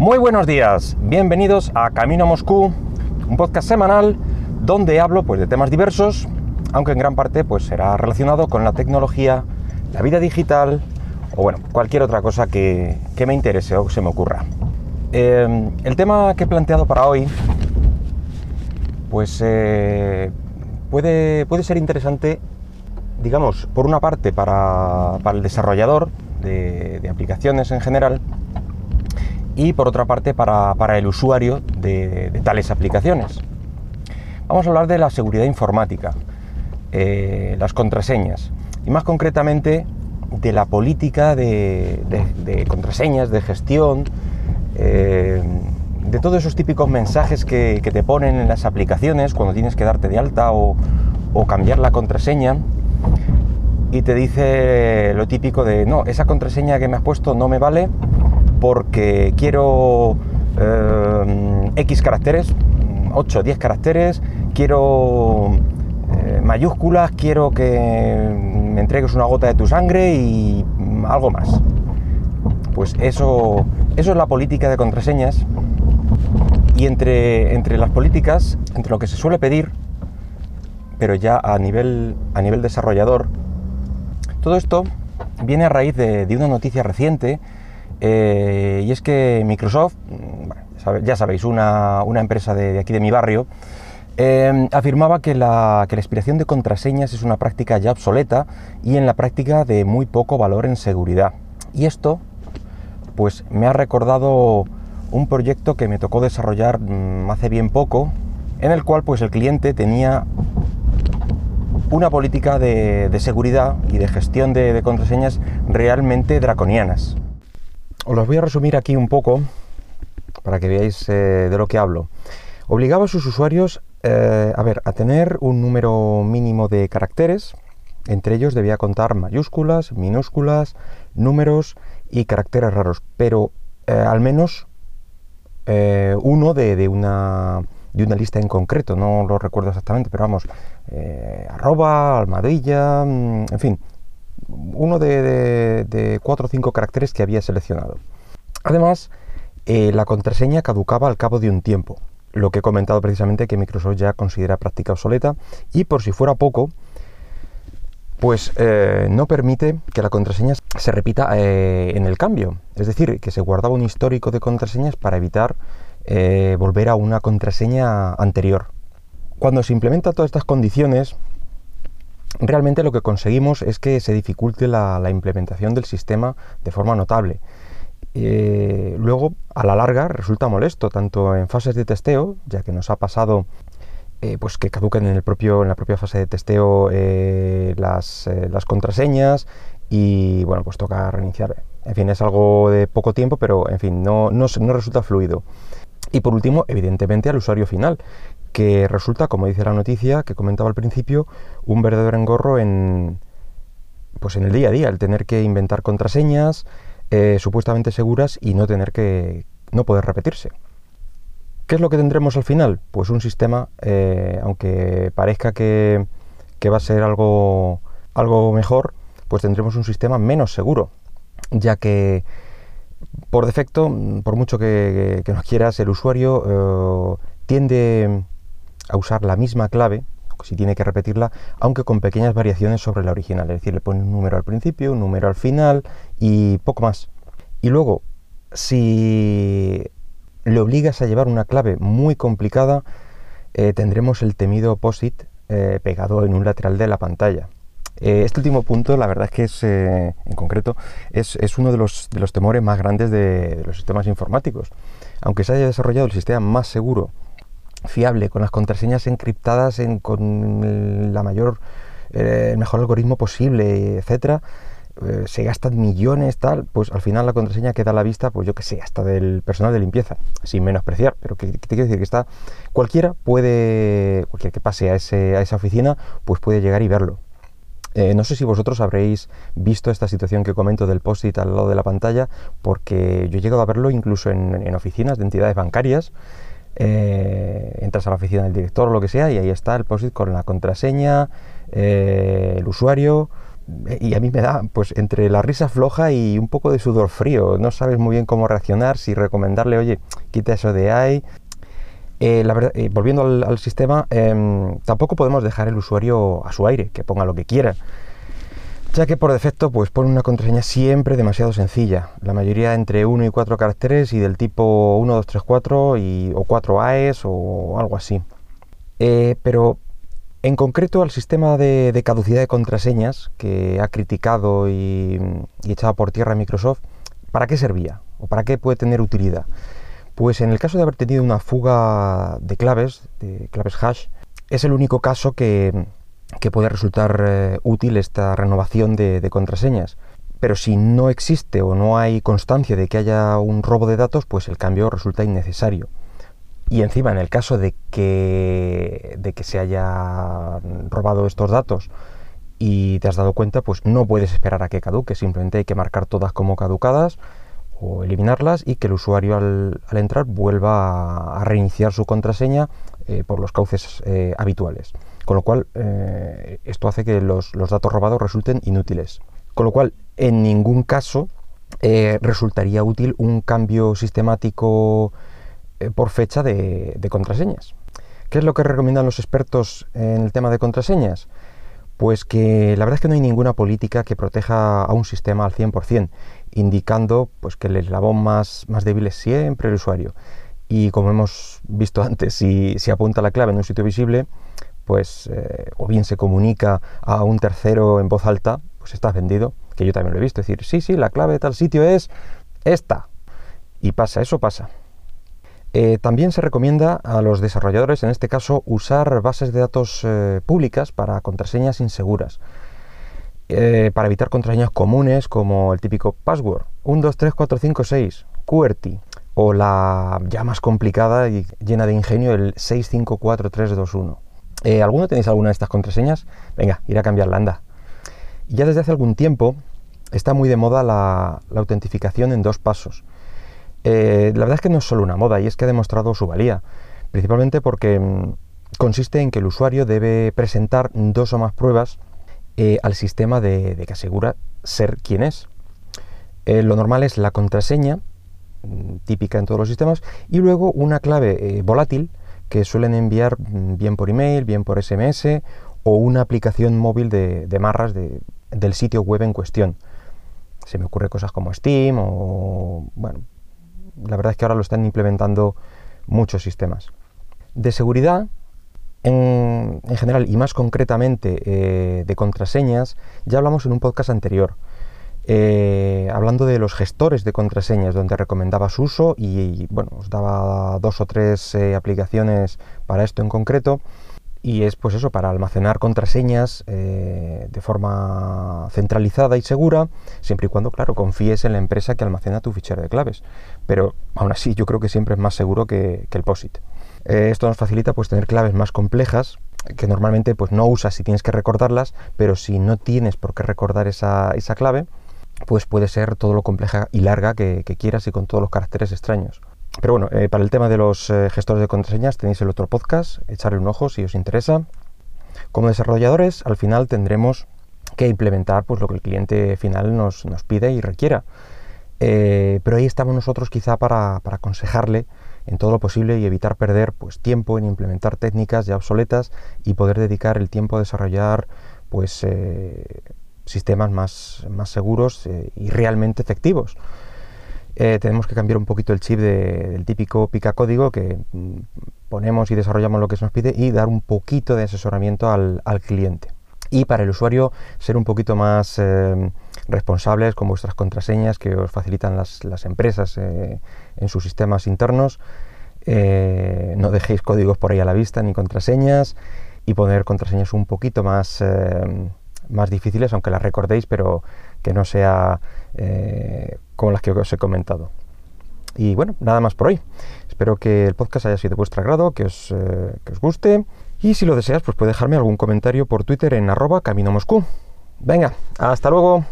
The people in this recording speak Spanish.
Muy buenos días, bienvenidos a Camino a Moscú, un podcast semanal donde hablo pues, de temas diversos, aunque en gran parte pues, será relacionado con la tecnología, la vida digital o bueno, cualquier otra cosa que, me interese o se me ocurra. Eh, el tema que he planteado para hoy pues eh, puede, puede ser interesante, digamos, por una parte para, el desarrollador de, aplicaciones en general y por otra parte para, el usuario de, tales aplicaciones. Vamos a hablar de la seguridad informática, eh, las contraseñas y más concretamente de la política de, contraseñas, de gestión, eh, de todos esos típicos mensajes que, te ponen en las aplicaciones cuando tienes que darte de alta o, cambiar la contraseña y te dice lo típico de no, esa contraseña que me has puesto no me vale porque quiero eh, X caracteres, 8 o 10 caracteres, quiero eh, mayúsculas, quiero que me entregues una gota de tu sangre y algo más. Pues eso, eso es la política de contraseñas y entre, entre las políticas, entre lo que se suele pedir, pero ya a nivel, a nivel desarrollador, todo esto viene a raíz de, una noticia reciente, eh, y es que Microsoft, mm, ya sabéis, una, empresa de, aquí de mi barrio, eh, afirmaba que la, que la expiración de contraseñas es una práctica ya obsoleta y en la práctica de muy poco valor en seguridad. Y esto, pues me ha recordado un proyecto que me tocó desarrollar mm, hace bien poco, en el cual pues el cliente tenía una política de, seguridad y de gestión de, contraseñas realmente draconianas. Os las voy a resumir aquí un poco para que veáis eh, de lo que hablo. Obligaba a sus usuarios eh, a, ver, a tener un número mínimo de caracteres, entre ellos debía contar mayúsculas, minúsculas, números y caracteres raros, pero eh, al menos uno de, una, de una lista en concreto, no lo recuerdo exactamente, pero vamos, arroba, almadilla, mm, en fin, uno de, cuatro o cinco caracteres que había seleccionado. Además, eh, la contraseña caducaba al cabo de un tiempo, lo que he comentado precisamente que Microsoft ya considera práctica obsoleta y por si fuera poco, pues eh, no permite que la contraseña se repita eh, en el cambio. Es decir, que se guardaba un histórico de contraseñas para evitar volver a una contraseña anterior. Cuando se implementan todas estas condiciones, realmente lo que conseguimos es que se dificulte la, implementación del sistema de forma notable. luego, a la larga, resulta molesto, tanto en fases de testeo, ya que nos ha pasado eh, pues que caduquen en, el propio, en la propia fase de testeo eh, las, eh, contraseñas y bueno, pues toca reiniciar. En fin, es algo de poco tiempo, pero en fin, no, no resulta fluido. Y por último, evidentemente al usuario final, que resulta, como dice la noticia que comentaba al principio, un verdadero engorro en, pues en el día a día, el tener que inventar contraseñas supuestamente seguras y no tener que no poder repetirse. ¿Qué es lo que tendremos al final? Pues un sistema, eh, aunque parezca que, va a ser algo, algo mejor, pues tendremos un sistema menos seguro, ya que por defecto, por mucho que, que, nos quieras, el usuario eh, tiende a usar la misma clave, si tiene que repetirla, aunque con pequeñas variaciones sobre la original, es decir, le pone un número al principio, un número al final y poco más. Y luego, si le obligas a llevar una clave muy complicada, eh, tendremos el temido POSIT eh, pegado en un lateral de la pantalla. Eh, este último punto, la verdad es que es, en concreto, es, uno de los, de los, temores más grandes de, los sistemas informáticos. Aunque se haya desarrollado el sistema más seguro, fiable, con las contraseñas encriptadas con la mayor, el mejor algoritmo posible, etcétera, eh, se gastan millones, tal, pues al final la contraseña queda a la vista, pues yo que sé, hasta del personal de limpieza, sin menospreciar, pero que, te quiero decir que está, cualquiera puede, cualquiera que pase a, ese, a esa oficina, pues puede llegar y verlo. Eh, no sé si vosotros habréis visto esta situación que comento del post-it al lado de la pantalla, porque yo he llegado a verlo incluso en, oficinas de entidades bancarias. Eh, entras a la oficina del director o lo que sea y ahí está el post-it con la contraseña, el usuario, y a mí me da, pues, entre la risa floja y un poco de sudor frío. No sabes muy bien cómo reaccionar, si recomendarle, oye, quita eso de ahí. Eh, la verdad, eh, volviendo al, sistema, em, tampoco podemos dejar el usuario a su aire, que ponga lo que quiera, ya que por defecto pues pone una contraseña siempre demasiado sencilla, la mayoría entre 1 y 4 caracteres y del tipo 1, 2, 3, 4 y, o 4 AES o algo así. Eh, pero en concreto al sistema de, caducidad de contraseñas que ha criticado y, y echado por tierra Microsoft, ¿para qué servía? ¿O para qué puede tener utilidad? Pues en el caso de haber tenido una fuga de claves, de claves hash, es el único caso que, puede resultar eh, útil esta renovación de, contraseñas. Pero si no existe o no hay constancia de que haya un robo de datos, pues el cambio resulta innecesario. Y encima, en el caso de que, de que se haya robado estos datos y te has dado cuenta, pues no puedes esperar a que caduque, simplemente hay que marcar todas como caducadas o eliminarlas y que el usuario al, entrar vuelva a, reiniciar su contraseña eh, por los cauces eh, habituales. Con lo cual, eh, esto hace que los, datos robados resulten inútiles. Con lo cual, en ningún caso resultaría útil un cambio sistemático por fecha de, de contraseñas. ¿Qué es lo que recomiendan los expertos en el tema de contraseñas? Pues que la verdad es que no hay ninguna política que proteja a un sistema al 100%, indicando pues, que el eslabón más, más débil es siempre el usuario. Y como hemos visto antes, si, si apunta la clave en un sitio visible, pues eh, o bien se comunica a un tercero en voz alta, pues estás vendido, que yo también lo he visto, decir, sí, sí, la clave de tal sitio es esta. Y pasa, eso pasa. Eh, también se recomienda a los desarrolladores, en este caso, usar bases de datos eh, públicas para contraseñas inseguras. Para evitar contraseñas comunes como el típico password 123456, QWERTY o la ya más complicada y llena de ingenio el 654321. ¿Alguno tenéis alguna de estas contraseñas? Venga, ir a cambiarla, anda. Ya desde hace algún tiempo está muy de moda la autentificación en dos pasos. Eh, la verdad es que no es solo una moda y es que ha demostrado su valía, principalmente porque mm, consiste en que el usuario debe presentar dos o más pruebas eh, al sistema de, que asegura ser quien es. Eh, lo normal es la contraseña, típica en todos los sistemas, y luego una clave volátil que suelen enviar mm, bien por email, bien por SMS o una aplicación móvil de, marras del sitio web en cuestión. Se me ocurre cosas como Steam o, bueno, la verdad es que ahora lo están implementando muchos sistemas. De seguridad, en, general y más concretamente eh, de contraseñas, ya hablamos en un podcast anterior, eh, hablando de los gestores de contraseñas, donde recomendaba su uso y, bueno, os daba dos o tres eh, aplicaciones para esto en concreto y es pues eso para almacenar contraseñas eh, de forma centralizada y segura siempre y cuando claro confíes en la empresa que almacena tu fichero de claves. Pero aún así yo creo que siempre es más seguro que, el POSIT. Eh, esto nos facilita pues tener claves más complejas que normalmente pues no usas si tienes que recordarlas pero si no tienes por qué recordar esa, clave pues puede ser todo lo compleja y larga que quieras y con todos los caracteres extraños pero bueno, eh, para el tema de los eh, gestores de contraseñas tenéis el otro podcast, echarle un ojo si os interesa. Como desarrolladores, al final tendremos que implementar pues, lo que el cliente final nos, pide y requiera. Eh, pero ahí estamos nosotros quizá para, aconsejarle en todo lo posible y evitar perder pues, tiempo en implementar técnicas ya obsoletas y poder dedicar el tiempo a desarrollar pues, sistemas más, más seguros y realmente efectivos. Eh, tenemos que cambiar un poquito el chip del típico pica código que mm, ponemos y desarrollamos lo que se nos pide y dar un poquito de asesoramiento al, cliente. Y para el usuario ser un poquito más eh, responsables con vuestras contraseñas que os facilitan las, empresas eh, en sus sistemas internos. no dejéis códigos por ahí a la vista ni contraseñas y poner contraseñas un poquito más, más difíciles, aunque las recordéis, pero que no sea eh, como las que os he comentado. Y bueno, nada más por hoy. Espero que el podcast haya sido de vuestro agrado, que os, eh, que os guste. Y si lo deseas, pues puedes dejarme algún comentario por Twitter en arroba camino Moscú. Venga, hasta luego.